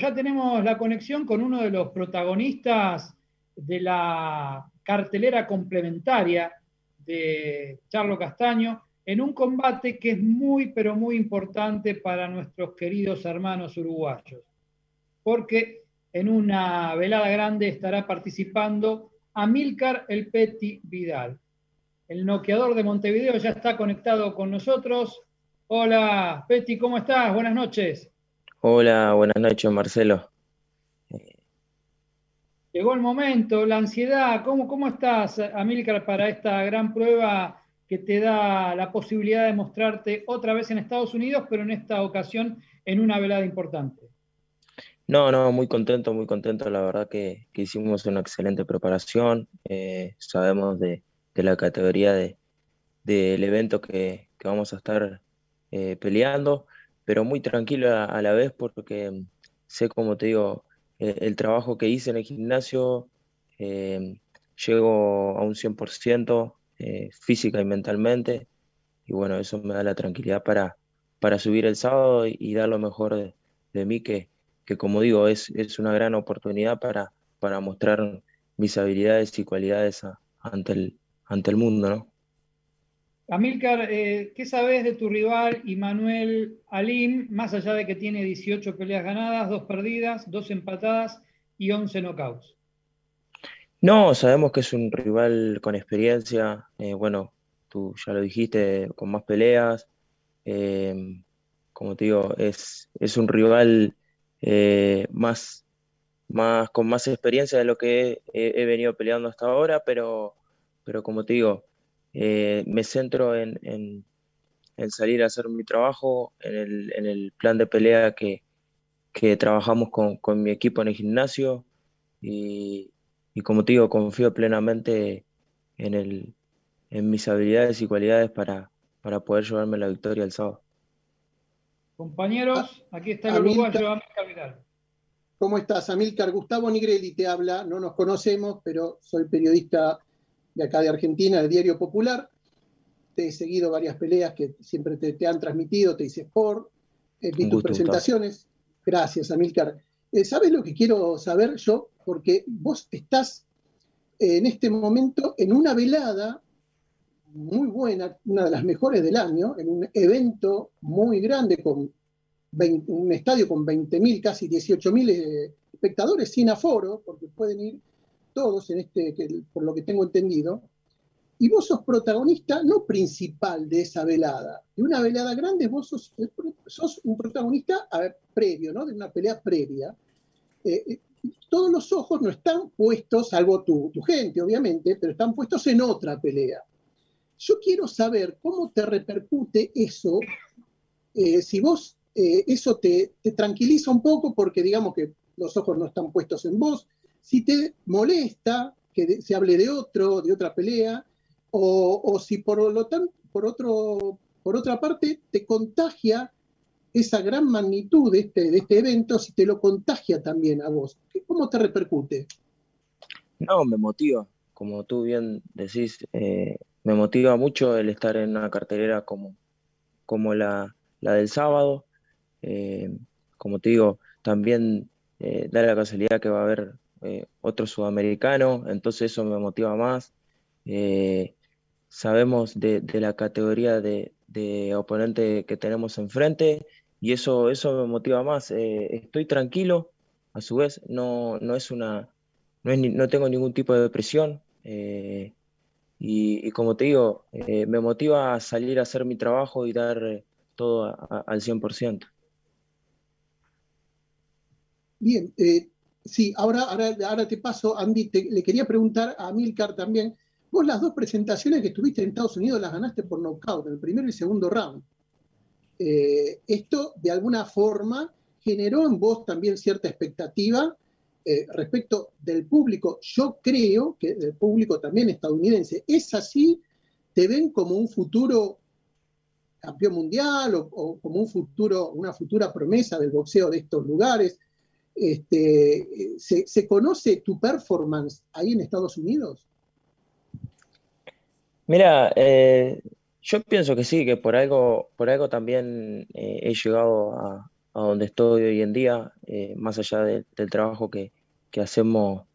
ya tenemos la conexión con uno de los protagonistas de la cartelera complementaria de Charlo Castaño en un combate que es muy, pero muy importante para nuestros queridos hermanos uruguayos, porque en una velada grande estará participando Amílcar El Peti Vidal. El noqueador de Montevideo ya está conectado con nosotros. Hola, Peti, ¿cómo estás? Buenas noches. Hola, buenas noches, Marcelo. Llegó el momento, la ansiedad. ¿Cómo, cómo estás, Amílcar, para esta gran prueba que te da la posibilidad de mostrarte otra vez en Estados Unidos, pero en esta ocasión en una velada importante? No, no, muy contento, muy contento. La verdad que, hicimos una excelente preparación. Eh, sabemos de, la categoría de, del evento que, vamos a estar eh, peleando pero muy tranquilo a, la vez porque sé, como te digo, eh, el trabajo que hice en el gimnasio, eh, llego a un 100% eh, física y mentalmente, y bueno, eso me da la tranquilidad para, para subir el sábado y, dar lo mejor de, mí, que, que, como digo, es, es una gran oportunidad para, para mostrar mis habilidades y cualidades ante, el, ante el mundo, ¿no? Amílcar, eh, ¿qué sabes de tu rival Immanuel Alim, más allá de que tiene 18 peleas ganadas, 2 perdidas, 2 empatadas y 11 knockouts? No, sabemos que es un rival con experiencia, eh, bueno, tú ya lo dijiste, con más peleas. Eh, como te digo, es, es un rival más, más, con más experiencia de lo que he, venido peleando hasta ahora, pero, pero como te digo, eh, me centro en, salir a hacer mi trabajo, en el, plan de pelea que, trabajamos con, mi equipo en el gimnasio y, como te digo, confío plenamente en, el, en mis habilidades y cualidades para, para poder llevarme la victoria el sábado. Compañeros, aquí está el uruguayo Amílcar Vidal. ¿Cómo estás, Amílcar? Gustavo Nigrelli te habla, no nos conocemos, pero soy periodista de acá de Argentina, del Diario Popular. Te he seguido varias peleas que siempre te, han transmitido, te hice por, eh, vi tus presentaciones. Gracias, Amílcar. Eh, ¿Sabes lo que quiero saber yo? Porque vos estás eh, en este momento en una velada muy buena, una de las mejores del año, en un evento muy grande con un estadio con 20.000, casi 18.000 espectadores sin aforo, porque pueden ir todos en este, por lo que tengo entendido, y vos sos protagonista no principal de esa velada. De una velada grande vos sos, un protagonista previo, ¿no? De una pelea previa. Eh, eh, todos los ojos no están puestos, salvo tu, gente, obviamente, pero están puestos en otra pelea. Yo quiero saber cómo te repercute eso, eh, si vos eso te, te tranquiliza un poco porque digamos que los ojos no están puestos en vos, si te molesta que se hable de otro, de otra pelea, o, si por lo tanto, por, otro, por otra parte, te contagia esa gran magnitud de este, de este evento, si te lo contagia también a vos. ¿Cómo te repercute? No, me motiva. Como tú bien decís, eh, me motiva mucho el estar en una cartelera como, como la, del sábado. Eh, como te digo, también eh, da la casualidad que va a haber eh, otro sudamericano, entonces eso me motiva más. Eh, sabemos de, la categoría de, oponente que tenemos enfrente y eso, eso me motiva más. Eh, estoy tranquilo, a su vez no, no es una, no, no tengo ningún tipo de presión y, como te digo, me motiva a salir a hacer mi trabajo y dar todo al 100%. Bien, Sí, ahora, ahora, te paso, Andy, le quería preguntar a Milcar también, vos las dos presentaciones que estuviste en Estados Unidos las ganaste por knockout, en el primero y segundo round. Eh, esto, de alguna forma, generó en vos también cierta expectativa eh, respecto del público. Yo creo que del público también estadounidense. ¿Es así? ¿Te ven como un futuro campeón mundial o, o como un futuro, una futura promesa del boxeo de estos lugares? Este, ¿se, conoce tu performance ahí en Estados Unidos? Mira, eh, yo pienso que sí, que por algo, por algo también eh, he llegado a, donde estoy hoy en día, eh, más allá del trabajo que, hacemos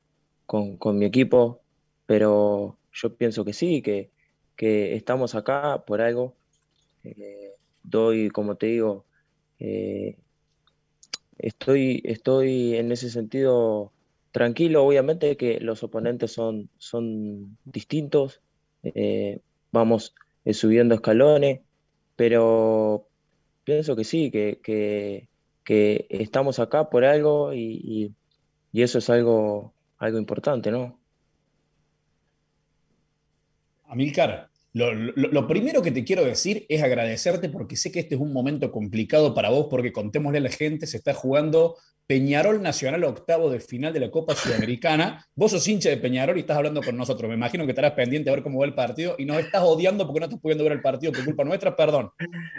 con, mi equipo, pero yo pienso que sí, que, que estamos acá por algo. Eh, doy, como te digo, eh, estoy, estoy en ese sentido tranquilo, obviamente que los oponentes son, son distintos, vamos subiendo escalones, pero pienso que sí, que, estamos acá por algo y, eso es algo, algo importante, ¿no? Amilcar, lo, lo, primero que te quiero decir es agradecerte porque sé que este es un momento complicado para vos porque contémosle a la gente, se está jugando Peñarol Nacional octavo de final de la Copa Sudamericana. Vos sos hincha de Peñarol y estás hablando con nosotros. Me imagino que estarás pendiente a ver cómo va el partido y nos estás odiando porque no estás pudiendo ver el partido por culpa nuestra. Perdón.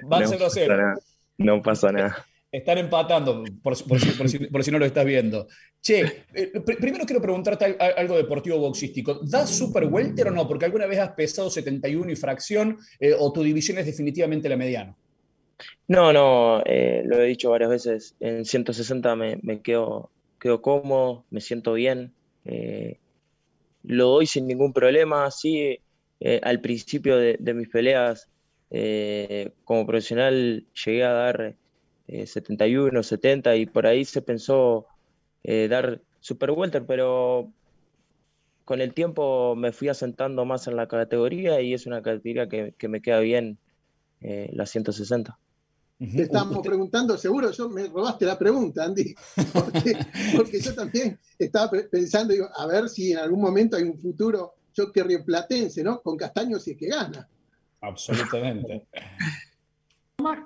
Van no 0 0. No pasa nada. Están empatando, por, si, no lo estás viendo. Che, eh, primero quiero preguntarte algo deportivo boxístico. ¿Das super welter o no? Porque alguna vez has pesado 71 y fracción eh, o tu división es definitivamente la mediana. No, no, eh, lo he dicho varias veces, en 160 me, me quedo, quedo cómodo, me siento bien, lo doy sin ningún problema, sí, al principio de, mis peleas como profesional llegué a dar 71, 70 y por ahí se pensó dar super welter, pero con el tiempo me fui asentando más en la categoría y es una categoría que, que me queda bien, la 160. Te estábamos preguntando, seguro yo me robaste la pregunta, Andy, porque, yo también estaba pensando, digo, a ver si en algún momento hay un futuro, yo que platense, ¿no? Con Castaño si es que gana. Absolutamente.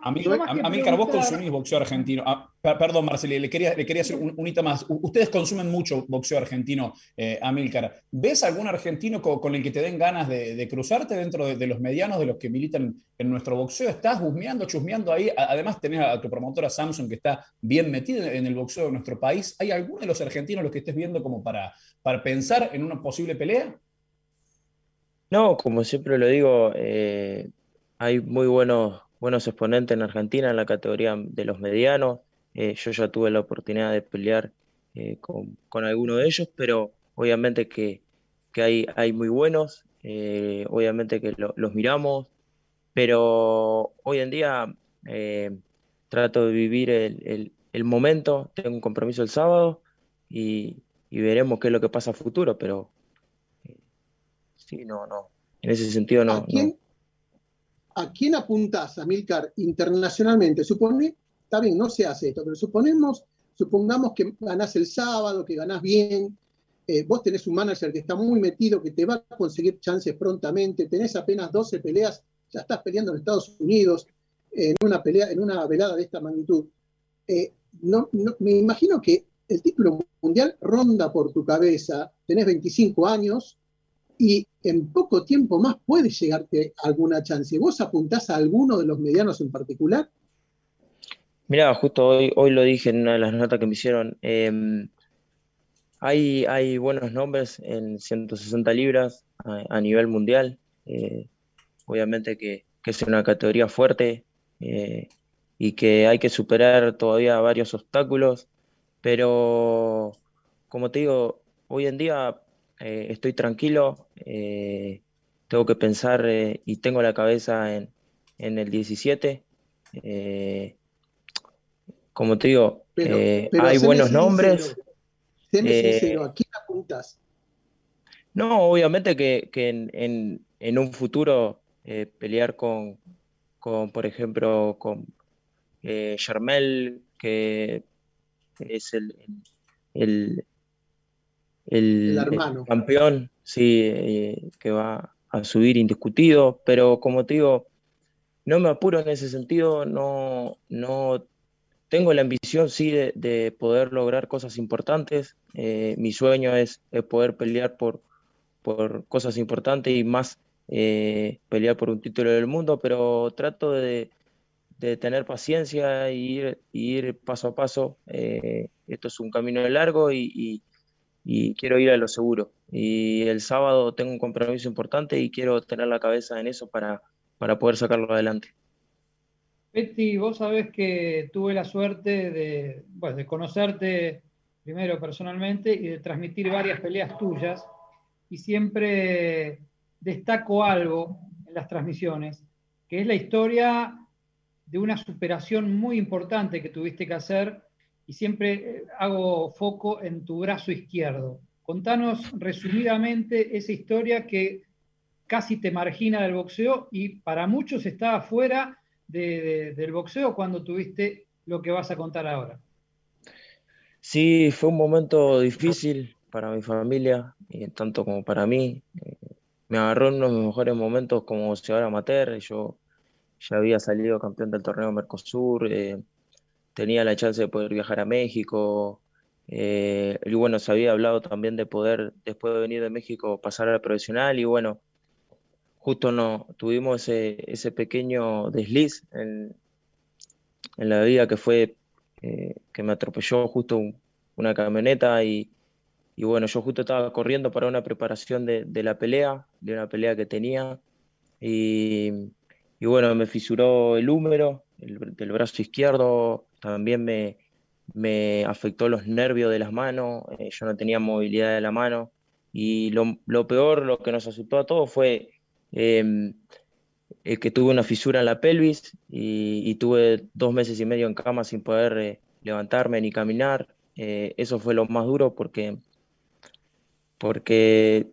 A mí, a, consumís boxeo argentino. Ah, perdón, Marcelo, le quería, le quería hacer un, hito más. ustedes consumen mucho boxeo argentino, eh, Amílcar. ¿Ves algún argentino con, el que te den ganas de, cruzarte dentro de, los medianos, de los que militan en nuestro boxeo? ¿Estás husmeando, chusmeando ahí? Además, tenés a tu promotora Samsung que está bien metida en el boxeo de nuestro país. ¿Hay alguno de los argentinos los que estés viendo como para, para pensar en una posible pelea? No, como siempre lo digo, eh, hay muy buenos buenos exponentes en Argentina en la categoría de los medianos. Eh, yo ya tuve la oportunidad de pelear eh, con, con alguno de ellos, pero obviamente que, hay, hay, muy buenos, eh, obviamente que los miramos, pero hoy en día trato de vivir el, momento, tengo un compromiso el sábado y, veremos qué es lo que pasa a futuro, pero sí, no, no, en ese sentido no. ¿a quién apuntás, Milcar internacionalmente? Supone, está bien, no se hace esto, pero supongamos que ganás el sábado, que ganás bien, eh, vos tenés un manager que está muy metido, que te va a conseguir chances prontamente, tenés apenas 12 peleas, ya estás peleando en Estados Unidos, en una pelea, en una velada de esta magnitud. Eh, no, me imagino que el título mundial ronda por tu cabeza, tenés 25 años, y en poco tiempo más puede llegarte alguna chance. ¿Vos apuntás a alguno de los medianos en particular? Mira, justo hoy, hoy lo dije en una de las notas que me hicieron. Em, hay, hay buenos nombres en 160 libras a, nivel mundial. Eh, obviamente que, es una categoría fuerte eh, y que hay que superar todavía varios obstáculos. Pero, como te digo, hoy en día eh, estoy tranquilo, eh, tengo que pensar eh, y tengo la cabeza en, el 17. como te digo, hay buenos nombres. ¿a quién apuntas? No, obviamente que, en, un futuro pelear con, por ejemplo, con Charmel, que es el, el, campeón, sí, eh, que va a subir indiscutido, pero como te digo, no me apuro en ese sentido, no, no tengo la ambición, sí, de, poder lograr cosas importantes. Eh, mi sueño es, poder pelear por, por cosas importantes y más eh, pelear por un título del mundo, pero trato de, tener paciencia e ir, ir paso a paso. esto es un camino largo y, y quiero ir a lo seguro. Y el sábado tengo un compromiso importante y quiero tener la cabeza en eso para, para poder sacarlo adelante. Betty, vos sabés que tuve la suerte de, de conocerte primero personalmente y de transmitir varias peleas tuyas y siempre destaco algo en las transmisiones, que es la historia de una superación muy importante que tuviste que hacer y siempre eh, hago foco en tu brazo izquierdo. Contanos resumidamente esa historia que casi te margina del boxeo y para muchos está fuera del boxeo cuando tuviste lo que vas a contar ahora. Sí, fue un momento difícil para mi familia, y tanto como para mí. Me agarró en uno de mis mejores momentos como boxeador amateur. Yo ya había salido campeón del torneo Mercosur, eh, tenía la chance de poder viajar a México. Eh, y bueno, se había hablado también de poder, después de venir de México, pasar a la profesional. Y bueno, justo no, tuvimos ese, pequeño desliz en, la vida que fue eh, que me atropelló justo una camioneta y, bueno, yo justo estaba corriendo para una preparación de, la pelea, de una pelea que tenía y, bueno, me fisuró el húmero el, del brazo izquierdo, también me, me, afectó los nervios de las manos, eh, yo no tenía movilidad de la mano y lo, lo peor, lo que nos asustó a todos fue Em, eh, que tuve una fisura en la pelvis y, tuve dos meses y medio en cama sin poder eh, levantarme ni caminar. Eh, eso fue lo más duro porque, porque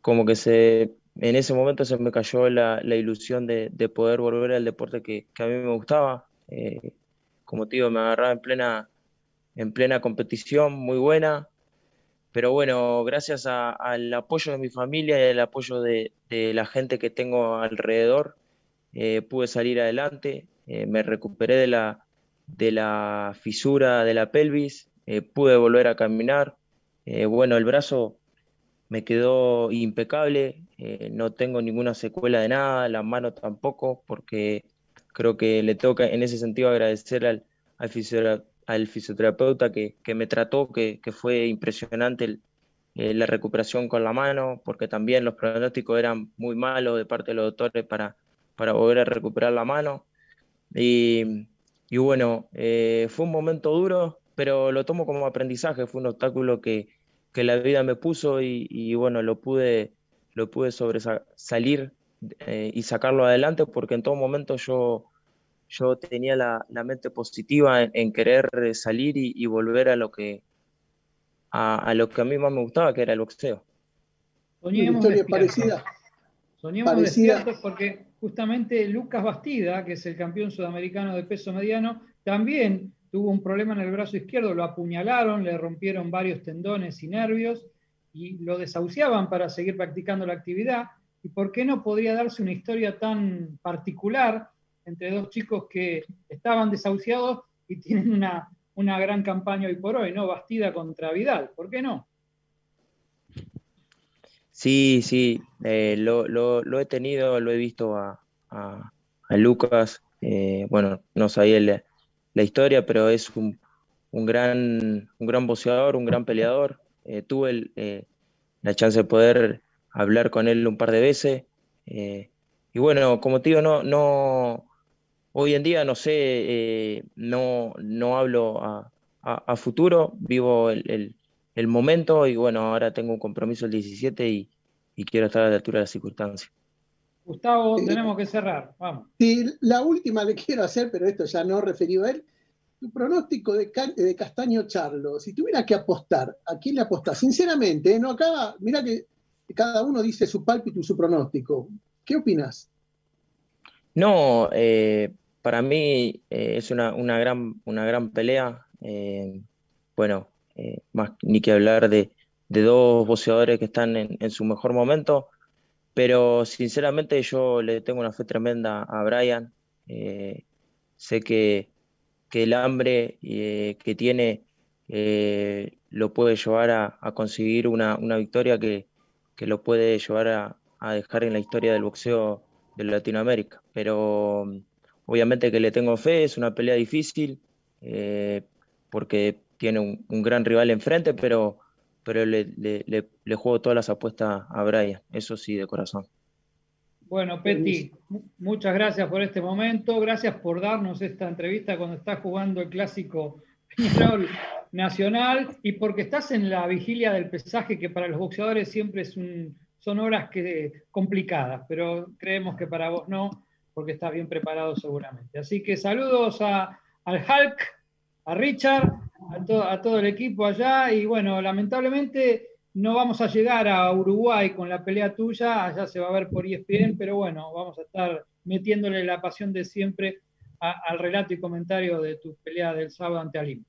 como que se, en ese momento se me cayó la, la ilusión de, de, poder volver al deporte que a mí me gustaba. Como te digo, me agarraba en plena, en plena competición muy buena, pero bueno, gracias al apoyo de mi familia y al apoyo de, la gente que tengo alrededor, eh, pude salir adelante, eh, me recuperé de la, de la fisura de la pelvis, eh, pude volver a caminar. bueno, el brazo me quedó impecable, no tengo ninguna secuela de nada, la mano tampoco, porque creo que le toca en ese sentido agradecer al, al al fisioterapeuta que, me trató, que, fue impresionante eh, la recuperación con la mano, porque también los pronósticos eran muy malos de parte de los doctores para, para volver a recuperar la mano. Y, bueno, eh, fue un momento duro, pero lo tomo como aprendizaje, fue un obstáculo que, la vida me puso y, bueno, lo pude, lo pude sobresalir eh, y sacarlo adelante porque en todo momento yo yo tenía la, mente positiva en, querer salir y, volver a lo que a, lo que a mí más me gustaba, que era el boxeo. Soñemos historia parecida. Soñemos despiertos porque justamente Lucas Bastida, que es el campeón sudamericano de peso mediano, también tuvo un problema en el brazo izquierdo, lo apuñalaron, le rompieron varios tendones y nervios y lo desahuciaban para seguir practicando la actividad. ¿Y por qué no podría darse una historia tan particular entre dos chicos que estaban desahuciados y tienen una, una gran campaña hoy por hoy, ¿no? Bastida contra Vidal, ¿por qué no? Sí, sí, eh, lo, he tenido, lo he visto a, Lucas, eh, bueno, no sabía la, historia, pero es un, gran, un gran boxeador, un gran peleador. Eh, tuve la chance de poder hablar con él un par de veces. y bueno, como te digo, no, no, Hoy en día, no sé, eh, no, no hablo a, futuro, vivo el, momento y bueno, ahora tengo un compromiso el 17 y, quiero estar a la altura de las circunstancias. Gustavo, tenemos que cerrar, vamos. Sí, la última le quiero hacer, pero esto ya no referido a él. Tu pronóstico de, de Castaño Charlo, si tuviera que apostar, ¿a quién le apostás? Sinceramente, ¿eh? no acá, mira que cada uno dice su pálpito y su pronóstico. ¿Qué opinas? No, eh, para mí eh, es una, gran, una gran pelea. Eh, bueno, más ni que hablar de, dos boxeadores que están en, su mejor momento, pero sinceramente yo le tengo una fe tremenda a Brian. sé que, el hambre que tiene lo puede llevar a, conseguir una, victoria que, lo puede llevar a, a dejar en la historia del boxeo de Latinoamérica. Pero Obviamente que le tengo fe, es una pelea difícil, eh, porque tiene un, gran rival enfrente, pero, pero le, juego todas las apuestas a Brian, eso sí, de corazón. Bueno, Peti, muchas gracias por este momento, gracias por darnos esta entrevista cuando estás jugando el clásico Peñarol Nacional y porque estás en la vigilia del pesaje, que para los boxeadores siempre es son horas que, complicadas, pero creemos que para vos no, porque estás bien preparado seguramente. Así que saludos a, al Hulk, a Richard, a, a todo el equipo allá y bueno, lamentablemente no vamos a llegar a Uruguay con la pelea tuya, allá se va a ver por ESPN, pero bueno, vamos a estar metiéndole la pasión de siempre al relato y comentario de tu pelea del sábado ante Alim.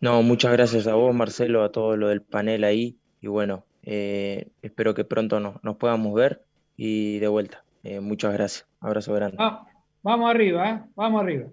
No, muchas gracias a vos, Marcelo, a todo lo del panel ahí. Y bueno, eh, espero que pronto nos, podamos ver y de vuelta. Eh, muchas gracias. Abrazo grande. vamos arriba, ¿eh? vamos arriba.